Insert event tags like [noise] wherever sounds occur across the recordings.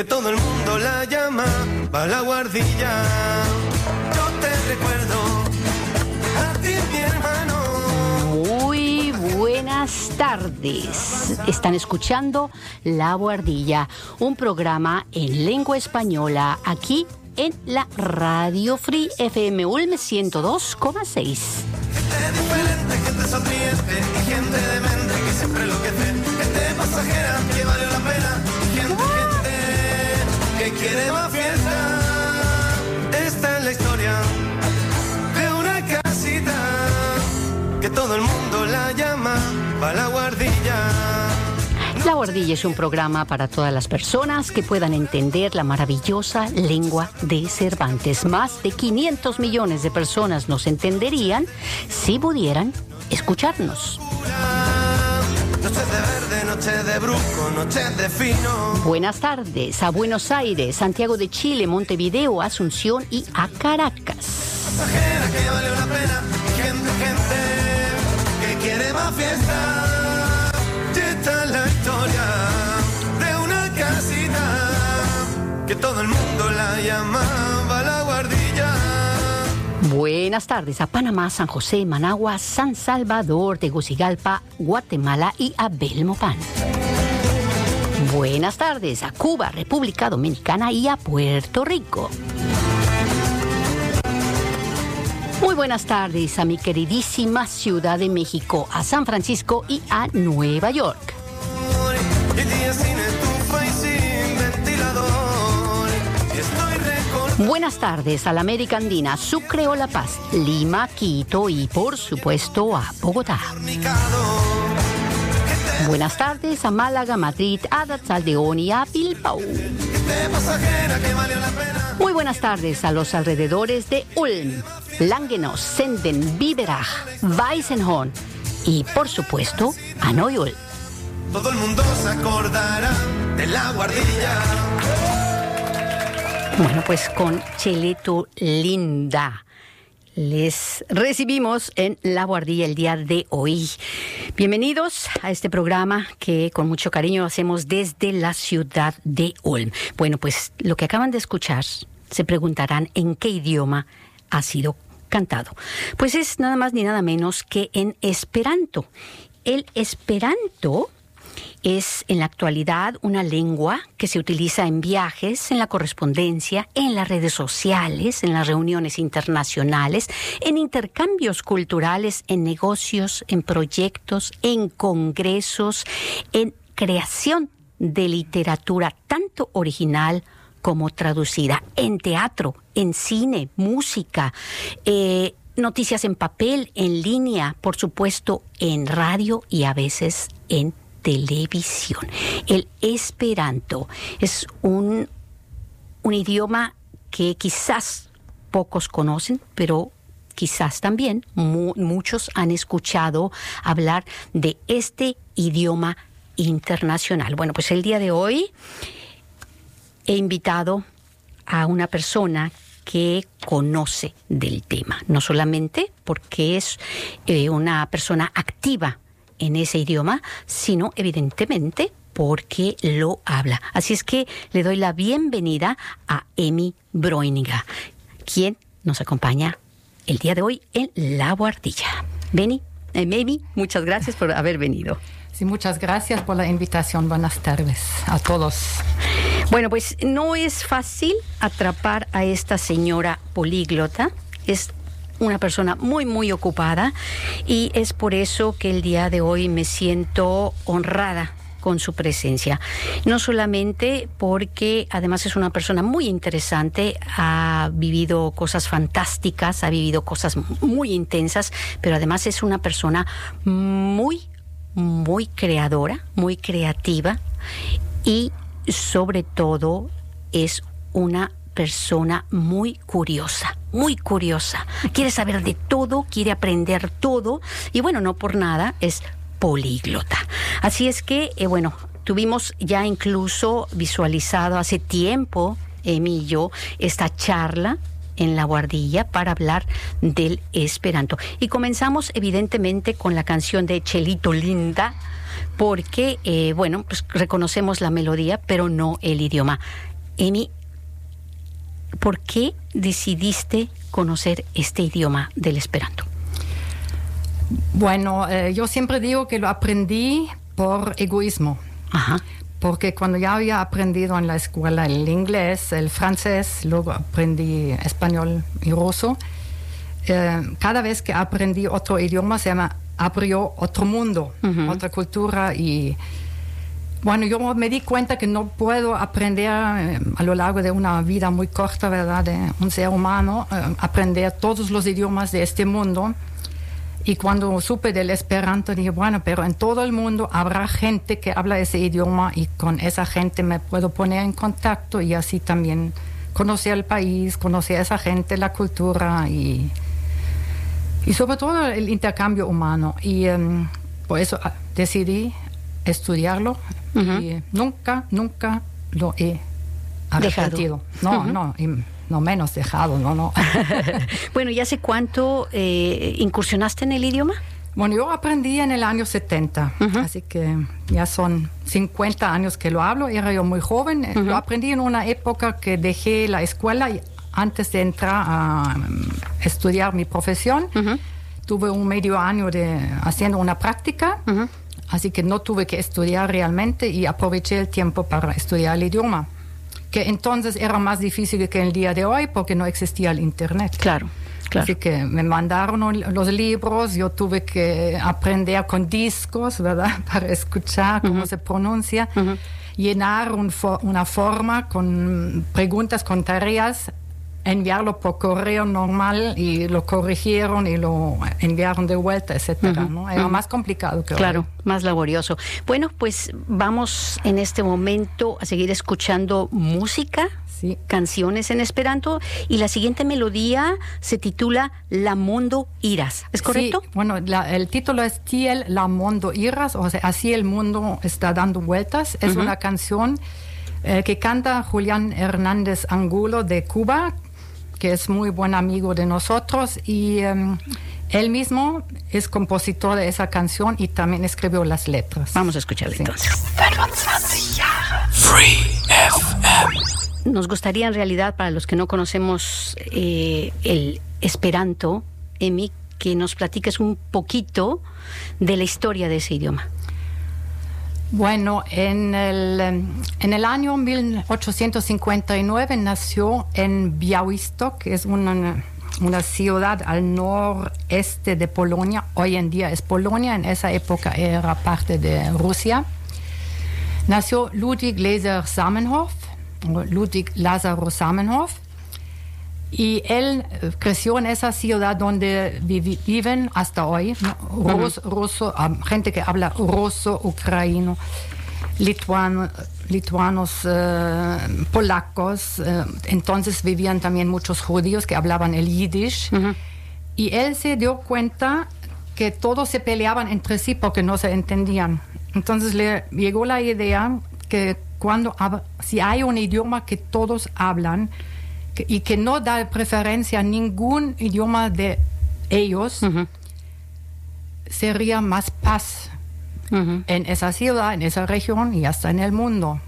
que todo el mundo la llama va la guardilla. Yo te recuerdo a ti, mi hermano. Muy buenas tardes. Están escuchando La Guardilla, un programa en lengua española aquí en la Radio Free FM Ulm 102,6. Gente diferente, gente sonriente y gente demente que siempre enloquece. Gente pasajera que gente que quiere más fiesta. Esta es la historia de una casita que todo el mundo la llama la guardilla. La Guardilla es un programa para todas las personas que puedan entender la maravillosa lengua de Cervantes. Más de 500 millones de personas nos entenderían si pudieran escucharnos. Noches de brujo, noches de fino. Buenas tardes a Buenos Aires, Santiago de Chile, Montevideo, Asunción y a Caracas. pasajera que vale la pena. Gente, gente que quiere más fiesta. Y esta es la historia de una casita que todo el mundo la llamaba. Buenas tardes a Panamá, San José, Managua, San Salvador, Tegucigalpa, Guatemala y a Belmopán. Buenas tardes a Cuba, República Dominicana y a Puerto Rico. Muy buenas tardes a mi queridísima Ciudad de México, a San Francisco y a Nueva York. Buenas tardes a la América Andina, Sucre o La Paz, Lima, Quito y por supuesto a Bogotá. Buenas tardes a Málaga, Madrid, a Aldeón y a Bilbao. Muy buenas tardes a los alrededores de Ulm, Langenos, Senden, Biberach, Weissenhorn y por supuesto a Neuul. Todo el mundo se acordará de la guardilla. Bueno, pues con Cheleto Linda. Les recibimos en La Guardilla el día de hoy. Bienvenidos a este programa que con mucho cariño hacemos desde la ciudad de Ulm. Bueno, pues lo que acaban de escuchar se preguntarán en qué idioma ha sido cantado. Pues es nada más ni nada menos que en Esperanto. El Esperanto es en la actualidad una lengua que se utiliza en viajes, en la correspondencia, en las redes sociales, en las reuniones internacionales, en intercambios culturales, en negocios, en proyectos, en congresos, en creación de literatura tanto original como traducida, en teatro, en cine, música, eh, noticias en papel, en línea, por supuesto, en radio y a veces en televisión. El esperanto es un, un idioma que quizás pocos conocen, pero quizás también mu- muchos han escuchado hablar de este idioma internacional. Bueno, pues el día de hoy he invitado a una persona que conoce del tema, no solamente porque es eh, una persona activa en ese idioma, sino evidentemente porque lo habla. Así es que le doy la bienvenida a Emi Broiniga, quien nos acompaña el día de hoy en La Guardilla. Beni, eh, Emi, muchas gracias por haber venido. Sí, muchas gracias por la invitación. Buenas tardes a todos. Bueno, pues no es fácil atrapar a esta señora políglota. Es una persona muy, muy ocupada y es por eso que el día de hoy me siento honrada con su presencia. No solamente porque además es una persona muy interesante, ha vivido cosas fantásticas, ha vivido cosas muy intensas, pero además es una persona muy, muy creadora, muy creativa y sobre todo es una persona muy curiosa, muy curiosa. Quiere saber de todo, quiere aprender todo y bueno, no por nada es políglota. Así es que, eh, bueno, tuvimos ya incluso visualizado hace tiempo, Emi y yo, esta charla en la guardilla para hablar del esperanto. Y comenzamos evidentemente con la canción de Chelito Linda, porque, eh, bueno, pues reconocemos la melodía, pero no el idioma. Emi, ¿por qué decidiste conocer este idioma del esperanto? Bueno, eh, yo siempre digo que lo aprendí por egoísmo. Ajá. Porque cuando ya había aprendido en la escuela el inglés, el francés, luego aprendí español y ruso, eh, cada vez que aprendí otro idioma se llama abrió otro mundo, otra cultura y bueno, yo me di cuenta que no puedo aprender eh, a lo largo de una vida muy corta, ¿verdad?, de un ser humano, eh, aprender todos los idiomas de este mundo. Y cuando supe del Esperanto, dije, bueno, pero en todo el mundo habrá gente que habla ese idioma y con esa gente me puedo poner en contacto y así también conocer el país, conocer a esa gente, la cultura y, y sobre todo el intercambio humano. Y em, por eso ah, decidí estudiarlo y nunca, nunca lo he arrepentido. No, no, y no menos dejado, no, no. [laughs] bueno, ¿y hace cuánto eh, incursionaste en el idioma? Bueno, yo aprendí en el año 70, así que ya son 50 años que lo hablo, era yo muy joven, eh, lo aprendí en una época que dejé la escuela y antes de entrar a um, estudiar mi profesión, tuve un medio año de haciendo una práctica Así que no tuve que estudiar realmente y aproveché el tiempo para estudiar el idioma, que entonces era más difícil que el día de hoy porque no existía el Internet. Claro. Claro. Así que me mandaron los libros, yo tuve que aprender con discos, ¿verdad? [laughs] Para escuchar cómo se pronuncia, llenar una forma con preguntas, con tareas enviarlo por correo normal y lo corrigieron y lo enviaron de vuelta, etcétera, ¿no? Era más complicado que Claro, más laborioso. Bueno, pues vamos en este momento a seguir escuchando música, sí. canciones en esperanto y la siguiente melodía se titula La Mundo Iras, ¿es correcto? Sí, bueno, el título es Tiel La Mundo Iras, o sea, así el mundo está dando vueltas. Es una canción eh, que canta Julián Hernández Angulo de Cuba, que es muy buen amigo de nosotros y em, él mismo es compositor de esa canción y también escribió las letras. Vamos a escucharla Sí. entonces. 25 Jahre. Free FM. Nos gustaría en realidad, para los que no conocemos eh, el esperanto, Emi, que nos platiques un poquito de la historia de ese idioma. Bueno, en el, en el año 1859 nació en Białystok, que es una, una ciudad al noreste de Polonia. Hoy en día es Polonia, en esa época era parte de Rusia. Nació Ludwig Laser Samenhof, Ludwig Lazaro Samenhof. Y él creció en esa ciudad donde vivi- viven hasta hoy ¿no? Rus- ruso, ah, gente que habla ruso, ucraniano, lituano, lituanos, eh, polacos. eh, entonces vivían también muchos judíos que hablaban el yiddish. Y él se dio cuenta que todos se peleaban entre sí porque no se entendían. Entonces le llegó la idea que cuando si hay un idioma que todos hablan y que no da preferencia a ningún idioma de ellos, sería más paz en esa ciudad, en esa región y hasta en el mundo.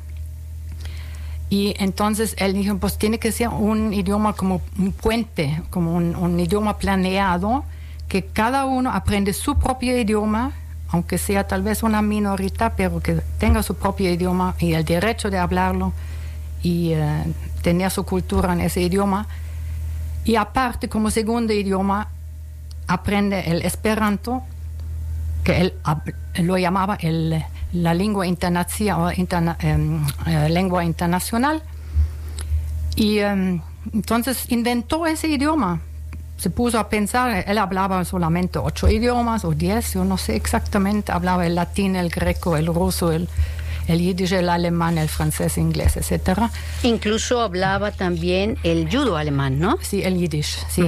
Y entonces él dijo, pues tiene que ser un idioma como un puente, como un, un idioma planeado, que cada uno aprende su propio idioma, aunque sea tal vez una minorita, pero que tenga su propio idioma y el derecho de hablarlo y eh, tener su cultura en ese idioma. Y aparte, como segundo idioma, aprende el esperanto, que él lo llamaba el- la lengua, interna- em, eh, internacional. Y em, entonces inventó ese idioma. Se puso a pensar, él hablaba solamente ocho idiomas o diez, yo no sé exactamente, hablaba el latín, el greco, el ruso, el, el yiddish, el alemán, el francés, inglés, etcétera. Incluso hablaba también el judo alemán, ¿no? Sí, el yiddish, sí.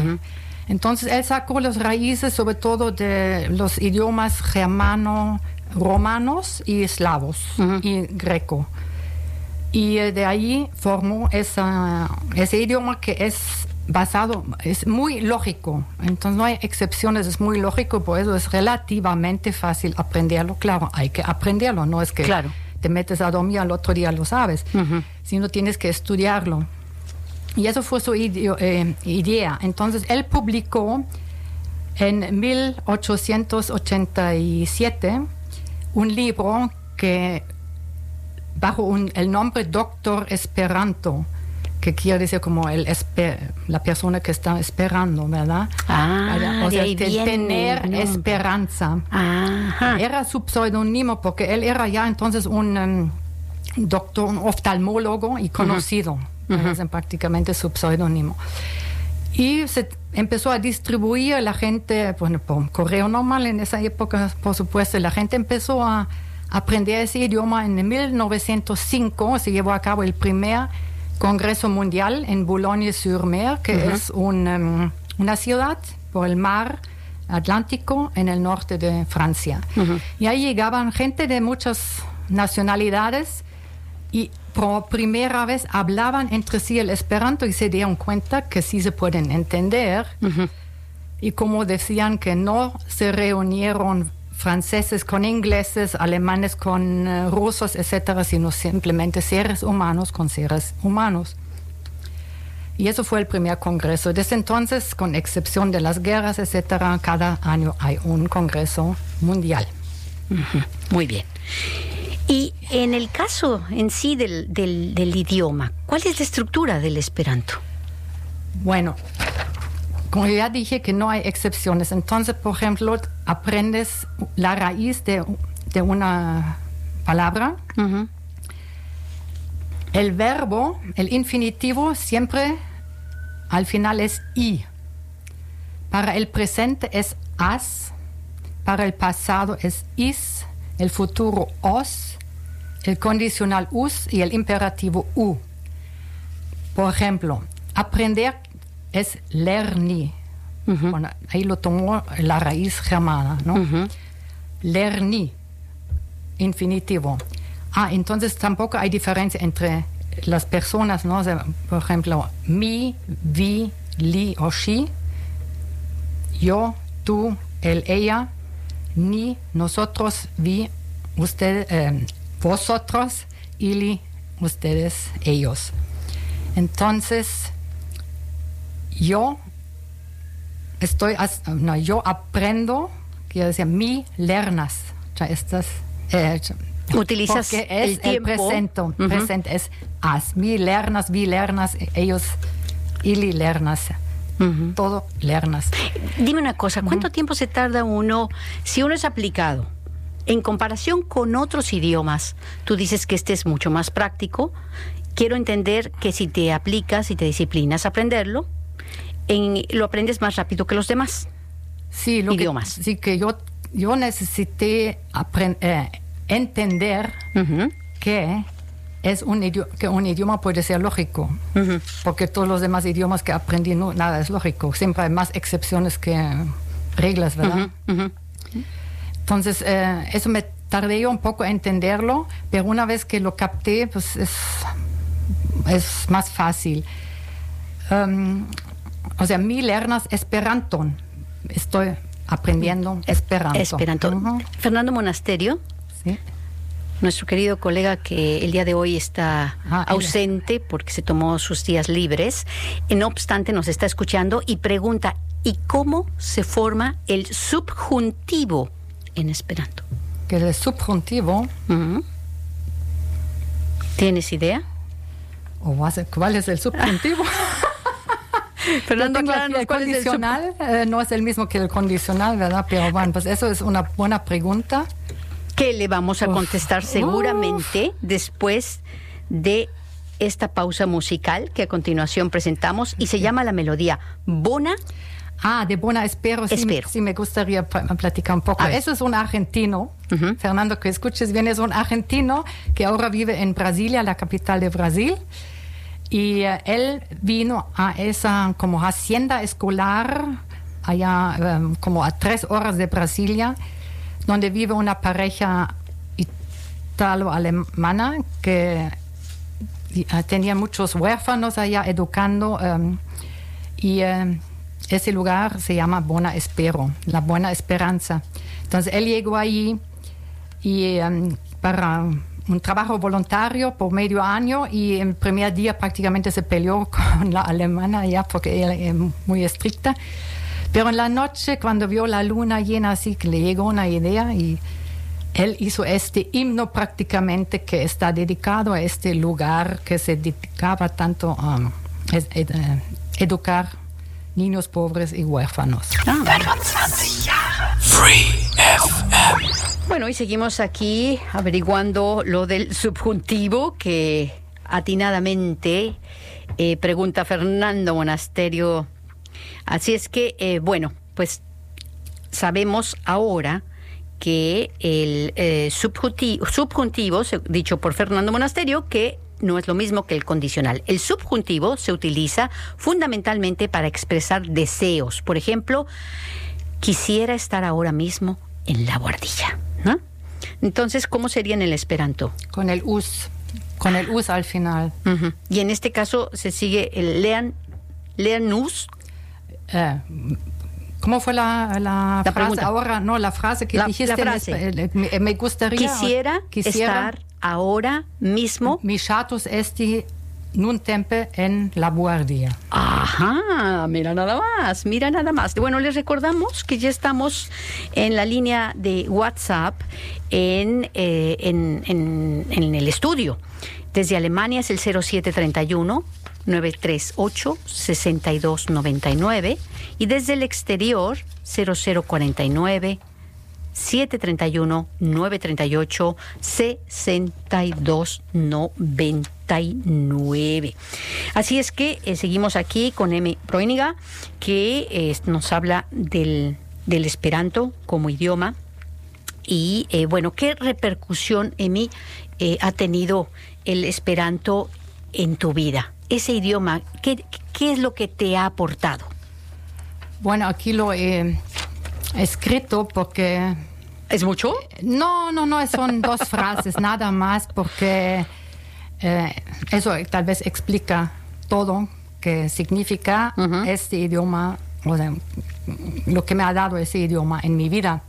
Entonces él sacó las raíces sobre todo de los idiomas germano, romanos y eslavos y greco. Y eh, de ahí formó esa, ese idioma que es basado, es muy lógico, entonces no hay excepciones, es muy lógico, por eso es relativamente fácil aprenderlo. Claro, hay que aprenderlo, no es que Claro. Te metes a dormir al otro día lo sabes, sino tienes que estudiarlo. Y eso fue su eh, idea. Entonces él publicó en 1887 un libro que bajo un- el nombre Doctor Esperanto, que quiere decir como el la persona que está esperando, ¿verdad? Ah, o sea, tener esperanza. Ajá. Era su pseudónimo porque él era ya entonces un em, doctor, un oftalmólogo y conocido. Es prácticamente su pseudónimo. Y se empezó a distribuir la gente, bueno, por correo normal en esa época, por supuesto, la gente empezó a aprender ese idioma. En 1905 se llevó a cabo el primer Congreso Mundial en Boulogne-sur-Mer, que es un, em, una ciudad por el mar Atlántico en el norte de Francia. Y ahí llegaban gente de muchas nacionalidades y por primera vez hablaban entre sí el esperanto y se dieron cuenta que sí se pueden entender. Y como decían que no se reunieron franceses con ingleses, alemanes con eh, rusos, etcétera, sino simplemente seres humanos con seres humanos. Y eso fue el primer congreso. Desde entonces, con excepción de las guerras, etcétera, cada año hay un congreso mundial. Muy bien. Y en el caso en sí del, del- del idioma, ¿cuál es la estructura del esperanto? Bueno, como ya dije que no hay excepciones, entonces, por ejemplo, aprendes la raíz de, de una palabra. El verbo, el infinitivo, siempre al final es i. Para el presente es as, para el pasado es is, el futuro os, el condicional us y el imperativo u. Por ejemplo, aprender es lerni. Bueno, ahí lo tomó la raíz germana, ¿no? Lerni, infinitivo. Ah, entonces tampoco hay diferencia entre las personas, ¿no? O sea, por ejemplo, mi, vi, li o she, yo, tú, él, ella, ni, nosotros, vi, usted, eh, vosotros, ili, ustedes, ellos. Entonces, yo estoy, no, yo aprendo, quiero decir, mi lernas. Ya eh, Utilizas porque es el tiempo. presente es as, mi lernas, vi lernas, ellos, ili lernas, todo lernas. Dime una cosa, ¿cuánto tiempo se tarda uno, si uno es aplicado, en comparación con otros idiomas? Tú dices que este es mucho más práctico. Quiero entender que si te aplicas y te disciplinas a aprenderlo, en- lo aprendes más rápido que los demás. Sí, lo Idiomas. Que, sí, que yo, yo necesité eh, entender que es un idioma, que un idioma puede ser lógico, porque todos los demás idiomas que aprendí no, nada es lógico, siempre hay más excepciones que reglas, ¿verdad? Entonces, eh, eso me tardé yo un poco a entenderlo, pero una vez que lo capté, pues es, es más fácil. Um, o sea, mi lernas esperanto. Estoy aprendiendo esperanto. Esperanto. Fernando Monasterio, sí. nuestro querido colega que el día de hoy está Ah, ausente porque se tomó sus días libres, eh, no obstante nos está escuchando y pregunta, ¿y cómo se forma el subjuntivo en Esperanto? Que el subjuntivo, Ujú. ¿Tienes idea? o ¿cuál es el subjuntivo? [laughs] [laughs] Fernando, acláranos el condicional, eh, no es el mismo que el condicional, ¿verdad? Pero bueno, pues eso es una buena pregunta. que le vamos a Uf. contestar seguramente después de esta pausa musical que a continuación presentamos y se llama la melodía Bona. Ah, de buena espero. Sí, Espero. sí me gustaría platicar un poco. Eso es un argentino. Fernando, que escuches bien, es un argentino que ahora vive en Brasilia, la capital de Brasil. Y eh, él vino a esa como hacienda escolar, allá em, como a tres horas de Brasilia, donde vive una pareja italo-alemana que eh, tenía muchos huérfanos allá educando. em, Y eh, ese lugar se llama Buena Espero, la Buena Esperanza. Entonces él llegó allí y em, para un trabajo voluntario por medio año y el primer día prácticamente se peleó [laughs] con la alemana ya porque ella es muy estricta. Pero en la noche cuando vio la luna llena así que le llegó una idea y él hizo este himno prácticamente que está dedicado a este lugar que se dedicaba tanto a ed- ed- eh, educar niños pobres y huérfanos. Bueno, y seguimos aquí averiguando lo del subjuntivo que atinadamente eh, pregunta Fernando Monasterio. Así es que, eh, bueno, pues sabemos ahora que el eh, subjuntivo, subjuntivo, dicho por Fernando Monasterio, que no es lo mismo que el condicional. El subjuntivo se utiliza fundamentalmente para expresar deseos. Por ejemplo, quisiera estar ahora mismo en la guardilla. ¿no? Entonces, ¿cómo sería en el esperanto? Con el us, con el us al final. Y en este caso se sigue el lean, leanus. Eh, ¿Cómo fue la, la, La frase pregunta. ahora? No, la frase que La- dijiste. en frase. me, gustaría. Quisiera, estar ahora mismo. Mi status esti nun tempe en la guardia. Ajá, mira nada más, mira nada más. Bueno, les recordamos que ya estamos en la línea de WhatsApp en, eh, en, en- en el estudio. Desde Alemania es el 0731 938 6299 y desde el exterior 0049 731-938 6299. Así es que eh, seguimos aquí con Emi Proiniga, que eh, nos habla del, del esperanto como idioma. Y eh, bueno, ¿qué repercusión, Emi, ha tenido el esperanto en tu vida? Ese idioma, ¿qué, ¿qué es lo que te ha aportado? Bueno, aquí lo he escrito porque ¿Es mucho? No, no, no, son dos [laughs] frases nada más porque eh, eso tal vez explica todo que significa este idioma, o sea, lo que me ha dado ese idioma en mi vida.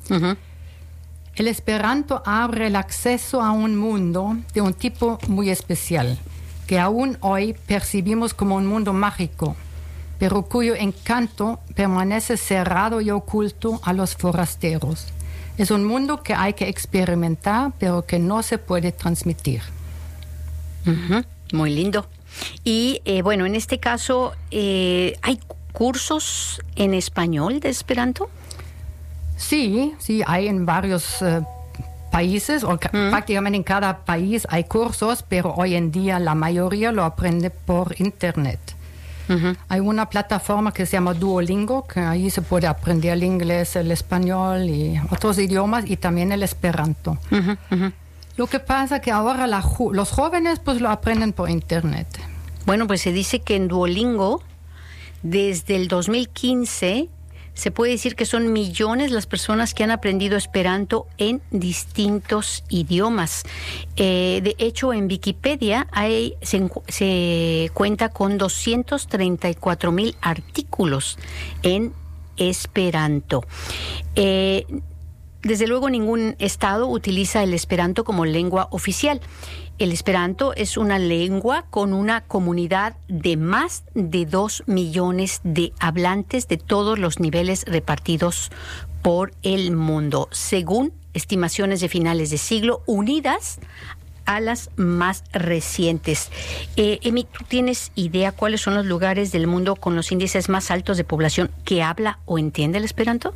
El esperanto abre el acceso a un mundo de un tipo muy especial, que aún hoy percibimos como un mundo mágico, pero cuyo encanto permanece cerrado y oculto a los forasteros. Es un mundo que hay que experimentar, pero que no se puede transmitir. Ujú, Muy lindo. Y eh, bueno, en este caso, eh, ¿hay cursos en español de Esperanto? Sí, sí, hay en varios eh, países, o ca- prácticamente en cada país hay cursos, pero hoy en día la mayoría lo aprende por internet. Hay una plataforma que se llama Duolingo, que ahí se puede aprender el inglés, el español y otros idiomas y también el esperanto. Lo que pasa que ahora la ju- los jóvenes pues lo aprenden por internet. Bueno, pues se dice que en Duolingo, desde el 2015, se puede decir que son millones las personas que han aprendido Esperanto en distintos idiomas. Eh, de hecho, en Wikipedia hay, se, cuenta con 234 mil artículos en Esperanto. Eh, desde luego, ningún estado utiliza el Esperanto como lengua oficial. El Esperanto es una lengua con una comunidad de más de dos millones de hablantes de todos los niveles repartidos por el mundo, según estimaciones de finales de siglo, unidas a las más recientes. Eh, Emi, ¿tú tienes idea cuáles son los lugares del mundo con los índices más altos de población que habla o entiende el Esperanto?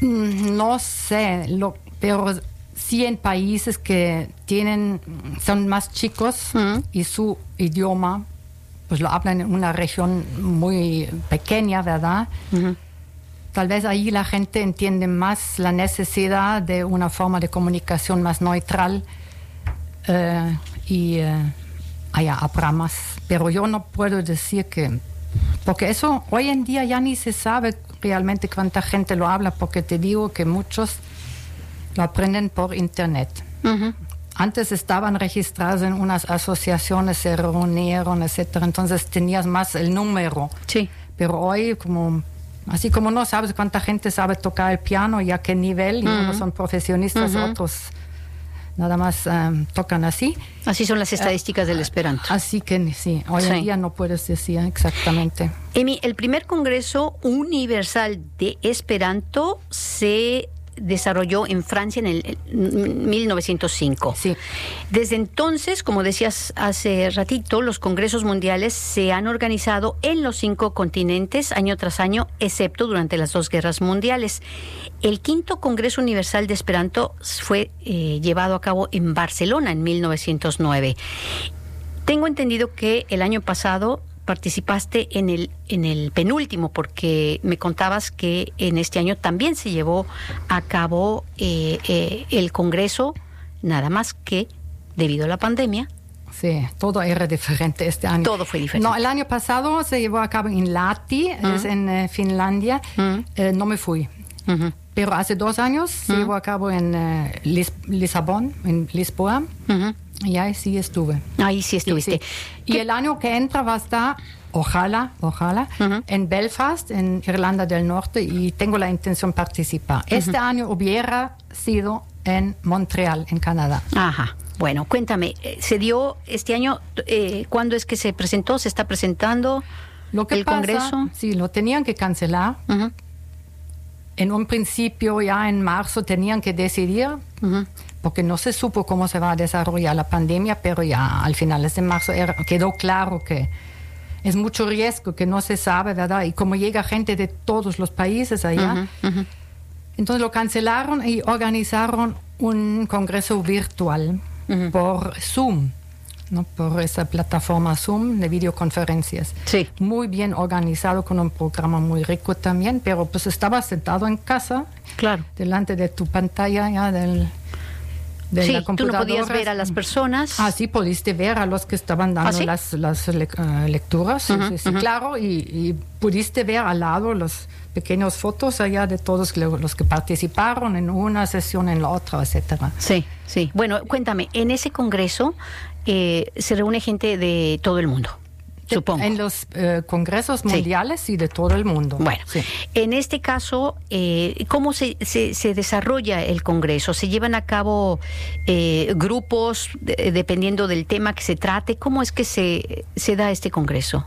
Mm, No sé, lo, pero sí en países que tienen, son más chicos y su idioma, pues lo hablan en una región muy pequeña, ¿verdad? Tal vez ahí la gente entiende más la necesidad de una forma de comunicación más neutral eh, y eh, allá habrá más. Pero yo no puedo decir que, porque eso hoy en día ya ni se sabe realmente cuánta gente lo habla, porque te digo que muchos lo aprenden por internet. antes estaban registrados en unas asociaciones, se reunieron, etcétera, entonces tenías más el número. Sí. Pero hoy, como así como no sabes cuánta gente sabe tocar el piano y a qué nivel, y unos son profesionistas, otros nada más em, tocan así. Así son las estadísticas del Esperanto. Así que sí, hoy Sí. en día no puedes decir exactamente. Emi, el primer Congreso Universal de Esperanto se desarrolló en Francia en el en 1905. Sí. Desde entonces, como decías hace ratito, los congresos mundiales se han organizado en los cinco continentes año tras año, excepto durante las dos guerras mundiales. El quinto Congreso Universal de Esperanto fue eh, llevado a cabo en Barcelona en 1909. Tengo entendido que el año pasado participaste en el en el penúltimo porque me contabas que en este año también se llevó a cabo eh, eh, el congreso nada más que debido a la pandemia Sí, todo era diferente este año. Todo fue diferente. No, el año pasado se llevó a cabo en Lati, es en eh, Finlandia. Eh, no me fui. Ujú. Pero hace dos años se llevó a cabo en eh, Lis- Lisabón, en Lisboa. Y ahí sí estuve. ahí sí estuviste Sí. Y el año que entra va a estar, ojalá, ojalá, en Belfast, en Irlanda del Norte, y tengo la intención de participar. Este año hubiera sido en Montreal, en Canadá. Ajá. Bueno, cuéntame, eh, ¿se dio este año? Eh, ¿Cuándo es que se presentó? ¿Se está presentando Lo que el pasa, Congreso? Sí, lo tenían que cancelar. En un principio, ya en marzo, tenían que decidir, ujú. porque no se supo cómo se va a desarrollar la pandemia, pero ya al finales de marzo era- quedó claro que es mucho riesgo, que no se sabe, ¿verdad? Y como llega gente de todos los países allá, entonces lo cancelaron y organizaron un congreso virtual por Zoom, ¿no? por esa plataforma Zoom de videoconferencias. Sí. Muy bien organizado, con un programa muy rico también, pero pues estaba sentado en casa, Claro. delante de tu pantalla ya del, de Sí, la tú no podías ver a las personas. Ah, sí, pudiste ver a los que estaban dando ¿Ah, sí? las, las le- eh, lecturas, sí, sí, claro, y, y pudiste ver al lado los pequeños fotos allá de todos lo- los que participaron en una sesión, en la otra, etcétera. Sí, sí. Bueno, cuéntame, en ese congreso eh, se reúne gente de todo el mundo, De- supongo. En los eh, congresos mundiales y de todo el mundo. Bueno, Sí. en este caso, eh, ¿cómo se, se- se desarrolla el Congreso? ¿Se llevan a cabo eh, grupos de- dependiendo del tema que se trate? ¿Cómo es que se, se da este Congreso?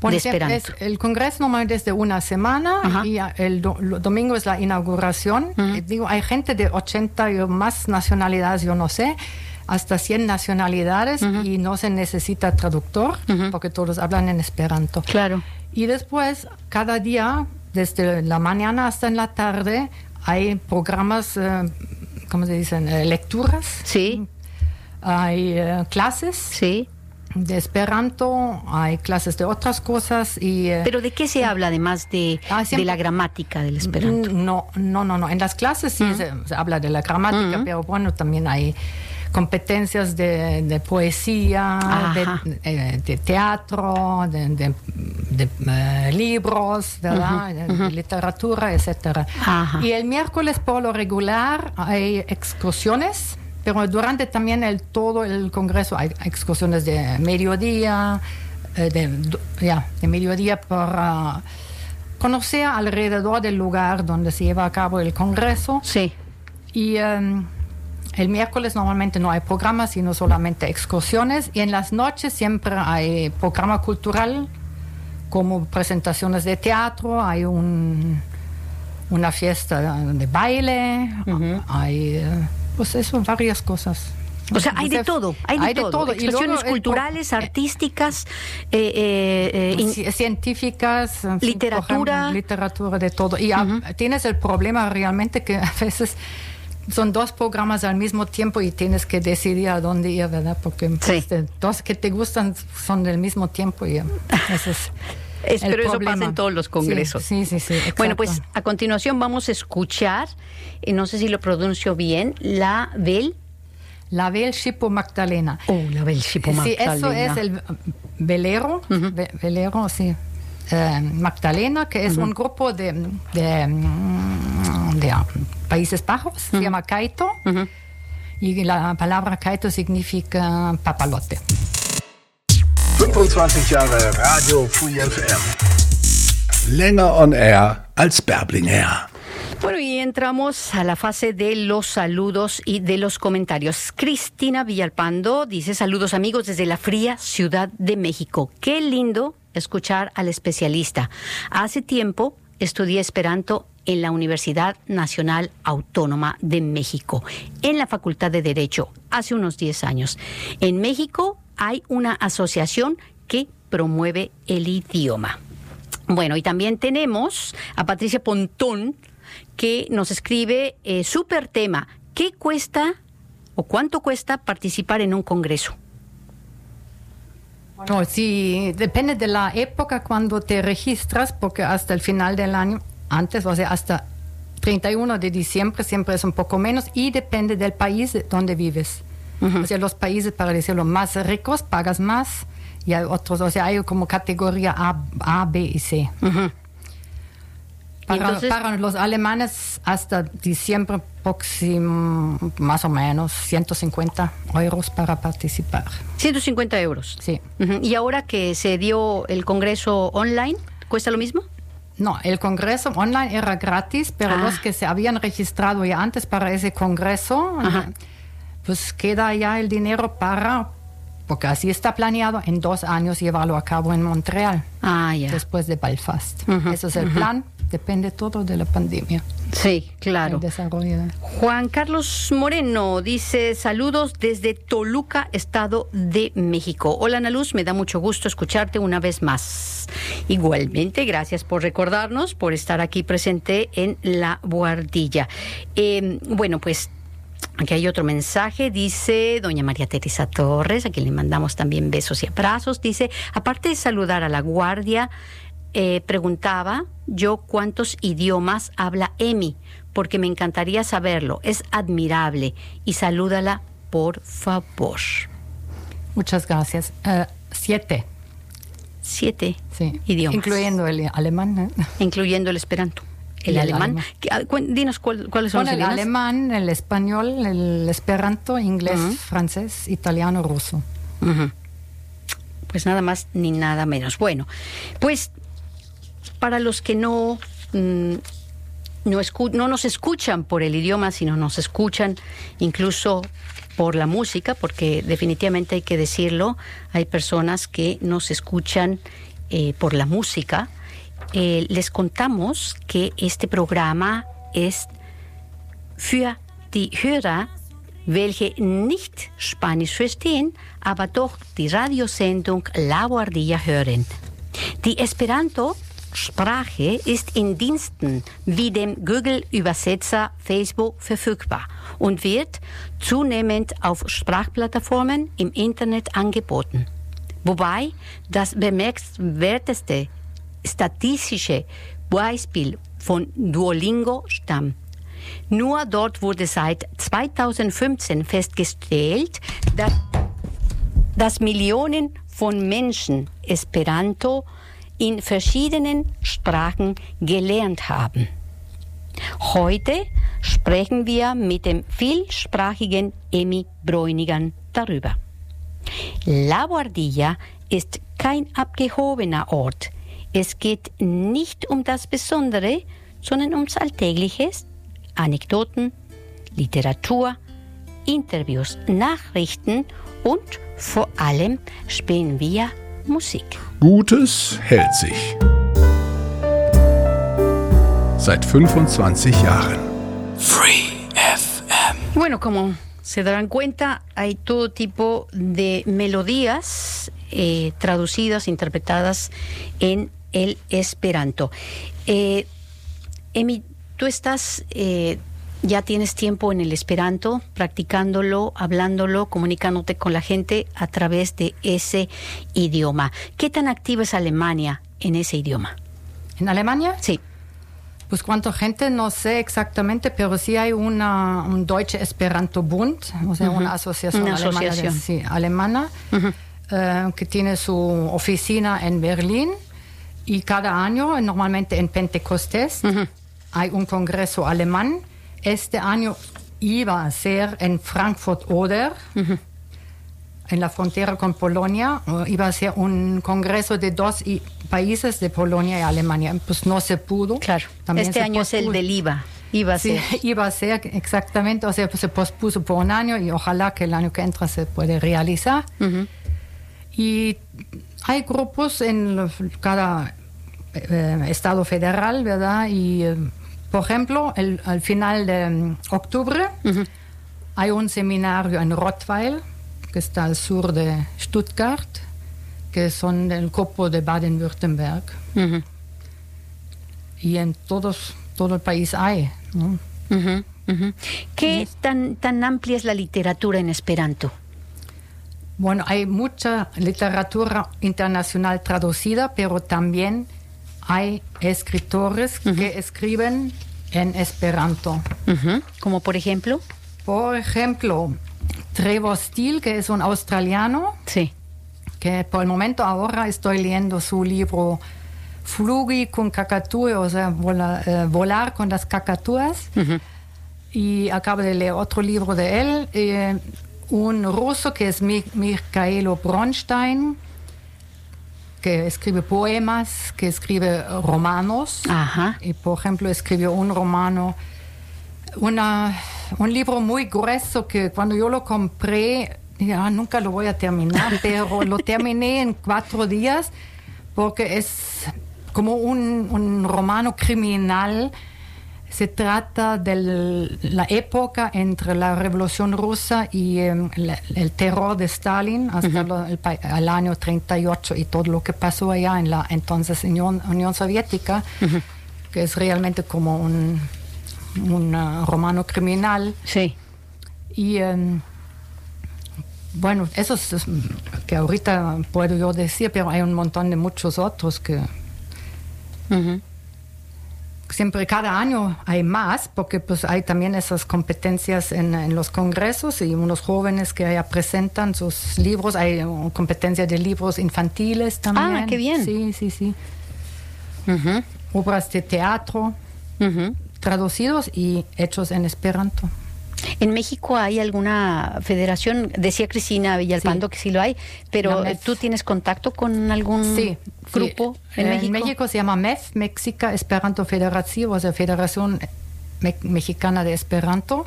De es- el congreso normalmente es de una semana Ajá. y el do- domingo es la inauguración. Digo, hay gente de 80 y más nacionalidades, yo no sé, hasta 100 nacionalidades y no se necesita traductor porque todos hablan en esperanto. Claro. Y después, cada día, desde la mañana hasta en la tarde, hay programas, eh, ¿cómo se dicen? Eh, lecturas, Sí, hay eh, clases sí. de esperanto, hay clases de otras cosas y... Pero ¿de qué se habla además de, Ah, de la gramática del esperanto? No, no, no, no. En las clases sí se, se habla de la gramática, pero bueno, también hay competencias de, de poesía, de, eh, de teatro, de, de- eh, libros, de literatura. Ajá. Y el miércoles por lo regular hay excursiones, pero durante también el todo el congreso hay excursiones de mediodía, eh, de, ya, de mediodía para conocer alrededor del lugar donde se lleva a cabo el congreso. Sí. Y em, el miércoles normalmente no hay programas, sino solamente excursiones. Y en las noches siempre hay programa cultural, como presentaciones de teatro, hay un, una fiesta de baile, hay, pues eso, varias cosas. O sea, hay de todo, hay de todo. Luego Expresiones culturales, artísticas, eh, eh, eh, Ci- científicas, fin, Literatura. ejemplo, literatura de todo. Y tienes el problema realmente que a veces son dos programas al mismo tiempo y tienes que decidir a dónde ir, ¿verdad? Porque pues, Sí. dos que te gustan son del mismo tiempo y eh, ese es [laughs] Es- el pero eso pasa en todos los congresos. Sí, sí, sí. sí, Bueno, pues a continuación vamos a escuchar, eh, no sé si lo pronuncio bien, la Bel. La Vel Shipo Magdalena. Oh, la Bel Shipo Sí, eso Magdalena. es el velero, ve- velero, sí. Eh, Magdalena, que es un grupo de, de, mm, de, ah, Países Bajos, se llama Kaito. y la palabra kaito significa papalote. 25 Jahre Radio Free FM. Länger on air als Berbling Air. Bueno, y entramos a la fase de los saludos y de los comentarios. Cristina Villalpando dice saludos amigos desde la fría Ciudad de México. Qué lindo escuchar al especialista. Hace tiempo estudié Esperanto en la Universidad Nacional Autónoma de México, en la Facultad de Derecho, hace unos 10 años. En México hay una asociación que promueve el idioma. Bueno, y también tenemos a Patricia Pontón, que nos escribe eh, tema. ¿Qué cuesta o cuánto cuesta participar en un congreso? Bueno, sí, depende de la época cuando te registras, porque hasta el final del año, antes, o sea, hasta 31 de diciembre siempre es un poco menos y depende del país donde vives. O sea, los países, para decirlo, más ricos pagas más y hay otros, o sea, hay como categoría A, A B y C. Para, para los alemanes hasta diciembre próximo, más o menos 150 euros para participar. 150 euros. Sí. Y ahora que se dio el congreso online, ¿cuesta lo mismo? No, el congreso online era gratis, pero Ah. los que se habían registrado ya antes para ese congreso, Ajá. pues queda ya el dinero para, porque así está planeado, en dos años llevarlo a cabo en Montreal, Ah, ya. después de Belfast. Ujú, Ese es el plan, depende todo de la pandemia, Sí, claro. Juan Carlos Moreno dice saludos desde Toluca, Estado de México. Hola Ana Luz, me da mucho gusto escucharte una vez más. Igualmente, gracias por recordarnos, por estar aquí presente en La Guardilla. Eh, bueno, pues Aquí hay otro mensaje, dice doña María Teresa Torres, a quien le mandamos también besos y abrazos. Dice, aparte de saludar a la guardia, eh, preguntaba yo cuántos idiomas habla Emi, porque me encantaría saberlo. Es admirable. Y salúdala, por favor. Muchas gracias. Eh, siete, Siete sí. idiomas. Incluyendo el alemán. ¿eh? [laughs] incluyendo el esperanto. El, el alemán. alemán. Ah, Dinos cuál- cuáles son Con los el idiomas. alemán, el español, el esperanto, inglés, Ujú. francés, italiano, ruso. Ujú. Pues nada más ni nada menos. Bueno, pues para los que no, mm, no, escu- no nos escuchan por el idioma, sino nos escuchan incluso por la música, porque definitivamente hay que decirlo, hay personas que nos escuchan eh, por la música. Eh, les contamos que este programa es für die Hörer, welche nicht Spanisch verstehen, aber doch die Radiosendung La Guardia hören. Die Esperanto-Sprache ist in Diensten wie dem Google-Übersetzer Facebook verfügbar und wird zunehmend auf Sprachplattformen im Internet angeboten. Wobei das bemerkenswerteste statistische Beispiel von Duolingo stammt. Nur dort wurde seit 2015 festgestellt, dass, dass Millionen von Menschen Esperanto in verschiedenen Sprachen gelernt haben. Heute sprechen wir mit dem vielsprachigen Emi Bräunigan darüber. La Guardilla ist kein abgehobener Ort. Es geht nicht um das Besondere, sondern ums Alltägliches, Anekdoten, Literatur, Interviews, Nachrichten und vor allem spielen wir Musik. Gutes hält sich. Seit 25 Jahren. Free FM. Bueno, como se darán cuenta, hay todo tipo de melodías eh, traducidas, interpretadas en el esperanto. Eh, Emi, tú estás, eh, ya tienes tiempo en el esperanto, practicándolo, hablándolo, comunicándote con la gente a través de ese idioma. ¿Qué tan activa es Alemania en ese idioma? ¿En Alemania? Sí. Pues cuánta gente, no sé exactamente, pero sí hay una, un Deutsche Esperanto Bund, o sea, una asociación Una alemana, de- asociación. sí, alemana eh, que tiene su oficina en Berlín y cada año, normalmente en Pentecostés, hay un congreso alemán. Este año iba a ser en Frankfurt Oder, en la frontera con Polonia. o Iba a ser un congreso de dos i- países, de Polonia y Alemania. Pues no se pudo. Claro. También este año es el pospuso. del IVA. Iba a Sí, ser. [laughs] iba a ser exactamente, o sea, pues se pospuso por un año y ojalá que el año que entra se puede realizar. Ujú. Y hay grupos en cada eh, estado federal, ¿verdad? Y, eh, por ejemplo, el- al final de mm, octubre hay un seminario en Rottweil, que está al sur de Stuttgart, que son del grupo de Baden-Württemberg. Ujú. Y en todos, todo el país hay, ¿no? Ujú, ujú. ¿Qué tan, tan amplia es la literatura en Esperanto? Bueno, hay mucha literatura internacional traducida, pero también hay escritores que escriben en Esperanto. Ujú. Como por ejemplo. Por ejemplo, Trevor Steele, que es un australiano, Sí. que por el momento ahora estoy leyendo su libro Flugi con cacatúe, o sea, vola- eh, volar con las cacatúas. Y acabo de leer otro libro de él, eh, un ruso que es Mi- Mikhailo Bronstein, que escribe poemas, que escribe romanos. Ajá. Y por ejemplo escribió un romano, una, un libro muy grueso que cuando yo lo compré, dije, "Ah, nunca lo voy a terminar, [laughs] pero lo terminé en cuatro días porque es como un, un romano criminal. Se trata de la época entre la Revolución Rusa y em, la- el terror de Stalin hasta el, año 38 y todo lo que pasó allá en la entonces Unión, Unión Soviética, que es realmente como un, un ah, romano criminal. Sí. Y em, bueno, eso es, que ahorita puedo yo decir, pero hay un montón de muchos otros que. Siempre cada año hay más, porque pues hay también esas competencias en, en los congresos y unos jóvenes que allá presentan sus libros, hay uh, competencia de libros infantiles también. Ah, qué bien. Sí, sí, sí. Obras de teatro traducidos y hechos en esperanto. En México hay alguna federación, decía Cristina Villalpando Sí. que sí lo hay, pero MEF. ¿tú tienes contacto con algún Sí. grupo sí. en Eh, México? México se llama MEF, Mexica Esperanto Federación, o sea, Federación Me- Mexicana de Esperanto.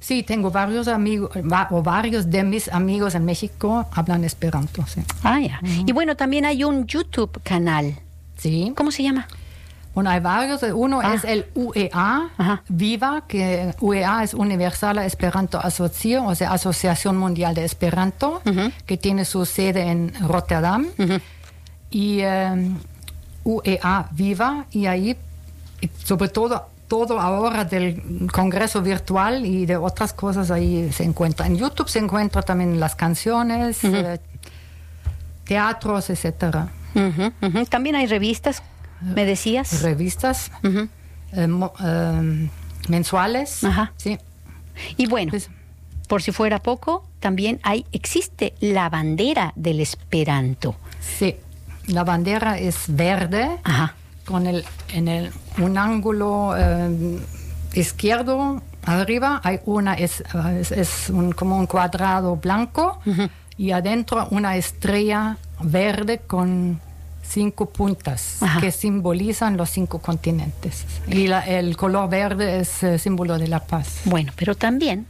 Sí, tengo varios amigos, va- o varios de mis amigos en México hablan esperanto, sí. Ah, ya. Y bueno, también hay un YouTube canal. Sí. ¿Cómo se llama? Bueno, hay varios. Uno Ah. es el UEA, Ajá. Viva, que UEA es Universal Esperanto Asocio, o sea, Asociación Mundial de Esperanto, que tiene su sede en Rotterdam. Y eh, UEA Viva, y ahí, sobre todo, todo ahora del Congreso Virtual y de otras cosas ahí se encuentra. En YouTube se encuentran también las canciones, eh, teatros, etcétera. También hay revistas, me decías. revistas Ujú. eh, mo- eh, mensuales. Ajá. Sí. Y bueno, Pues- por si fuera poco, también hay existe la bandera del Esperanto. sí. La bandera es verde Ajá. con el en el un ángulo eh, izquierdo arriba hay una es, eh, es, es un- como un cuadrado blanco y adentro una estrella verde con cinco puntas Ajá. que simbolizan los cinco continentes y la- el color verde es eh, símbolo de la paz. Bueno, pero también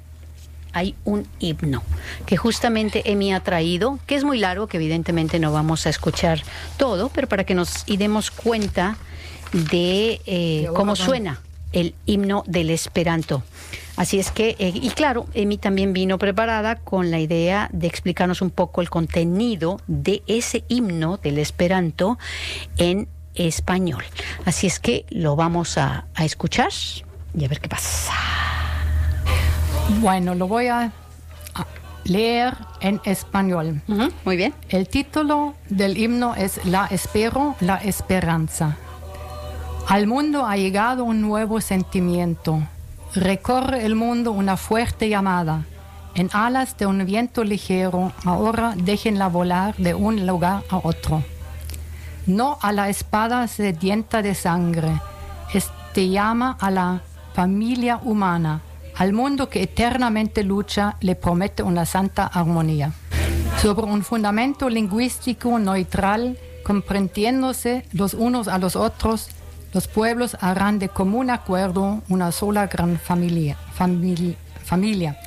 hay un himno que justamente Emi ha traído, que es muy largo, que evidentemente no vamos a escuchar todo, pero para que nos y demos cuenta de eh, cómo suena el himno del Esperanto. Así es que, eh, y claro, Emi también vino preparada con la idea de explicarnos un poco el contenido de ese himno del Esperanto en español. Así es que lo vamos a, a escuchar y a ver qué pasa. Bueno, lo voy a leer en español. Muy bien. El título del himno es La espero, la esperanza. Al mundo ha llegado un nuevo sentimiento. Recorre el mundo una fuerte llamada. En alas de un viento ligero, ahora déjenla volar de un lugar a otro. No a la espada sedienta de sangre. Este llama a la familia humana, al mundo que eternamente lucha le promete una santa armonía. Sobre un fundamento lingüístico neutral, comprendiéndose los unos a los otros, los pueblos harán de común acuerdo una sola gran familia. familia, familia.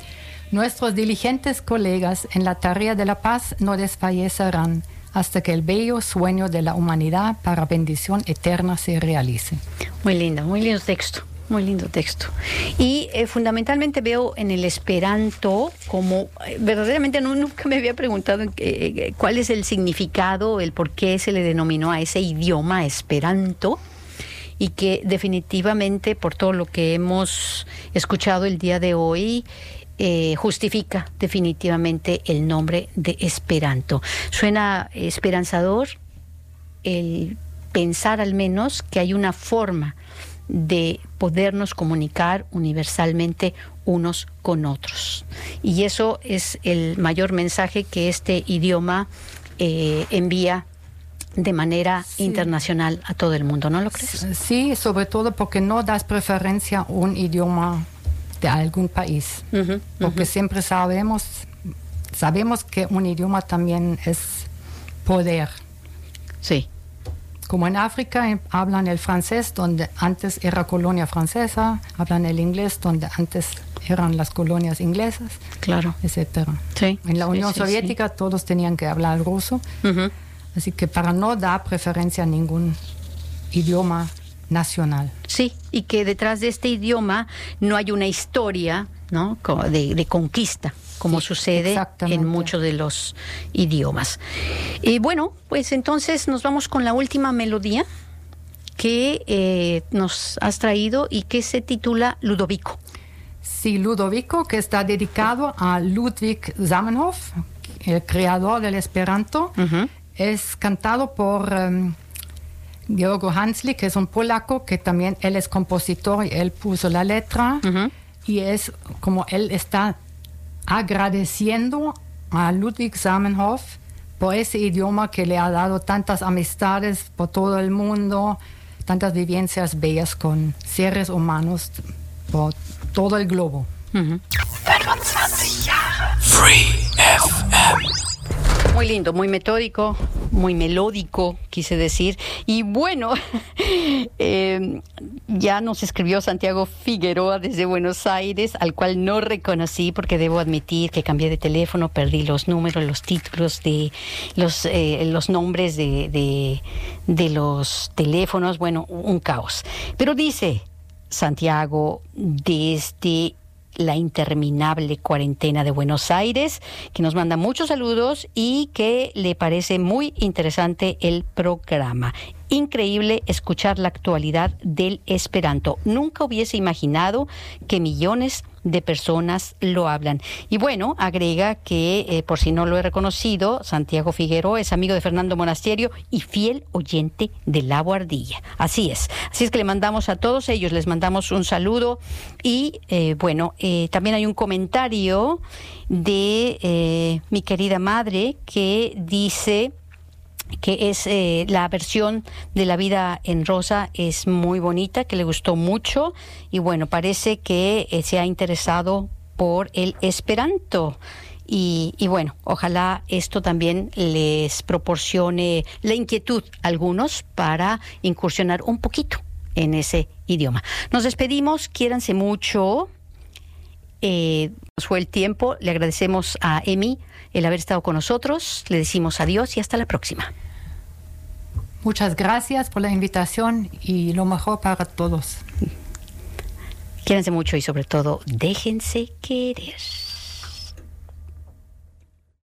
Nuestros diligentes colegas en la tarea de la paz no desfallecerán hasta que el bello sueño de la humanidad para bendición eterna se realice. Muy lindo, muy lindo texto. Muy lindo texto. Y eh, fundamentalmente veo en el esperanto como, eh, verdaderamente no, nunca me había preguntado eh, cuál es el significado, el por qué se le denominó a ese idioma esperanto y que definitivamente por todo lo que hemos escuchado el día de hoy, justifica definitivamente el nombre de Esperanto. Suena esperanzador el pensar al menos que hay una forma de podernos comunicar universalmente unos con otros. Y eso es el mayor mensaje que este idioma eh, envía de manera internacional a todo el mundo, ¿no lo crees? Sí, sobre todo porque no das preferencia a un idioma de algún país, porque siempre sabemos, sabemos que un idioma también es poder. Sí. Como en África eh, hablan el francés, donde antes era colonia francesa, hablan el inglés, donde antes eran las colonias inglesas, claro, etcétera. Sí, en la Unión Soviética todos tenían que hablar ruso, así que para no dar preferencia a ningún idioma nacional. Sí, y que detrás de este idioma no hay una historia ¿no? de conquista como sucede en muchos de los idiomas. Y bueno, pues entonces nos vamos con la última melodía que eh, nos has traído y que se titula Ludovico. Sí, Ludovico, que está dedicado a Ludwig Zamenhof, el creador del Esperanto. Es cantado por um, Georgo Hansli, que es un polaco, que también él es compositor y él puso la letra. Y es como él está agradeciendo a Ludwig Zamenhof por ese idioma que le ha dado tantas amistades por todo el mundo, tantas vivencias bellas con seres humanos por todo el globo. Free FM. Muy lindo, muy metódico, muy melódico, quise decir. Y bueno, [laughs] eh, ya nos escribió Santiago Figueroa desde Buenos Aires, al cual no reconocí porque debo admitir que cambié de teléfono, perdí los números, los títulos de los, eh, los nombres de, de, de los teléfonos. Bueno, un caos. Pero dice Santiago desde la interminable cuarentena de Buenos Aires, que nos manda muchos saludos y que le parece muy interesante el programa increíble escuchar la actualidad del Esperanto. Nunca hubiese imaginado que millones de personas lo hablan. Y bueno, agrega que, eh, por si no lo he reconocido, Santiago Figueroa es amigo de Fernando Monasterio y fiel oyente de La Guardilla. Así es. Así es que le mandamos a todos ellos, les mandamos un saludo y eh, bueno, eh, también hay un comentario de mi querida madre que dice que es eh, la versión de La vida en rosa, es muy bonita, que le gustó mucho y bueno, parece que eh, se ha interesado por el esperanto. Y, y, bueno, ojalá esto también les proporcione la inquietud a algunos para incursionar un poquito en ese idioma. Nos despedimos, quiéranse mucho. Eh, fue el tiempo, le agradecemos a Emi el haber estado con nosotros. Le decimos adiós y hasta la próxima. Muchas gracias por la invitación y lo mejor para todos. Quédense mucho y sobre todo déjense querer.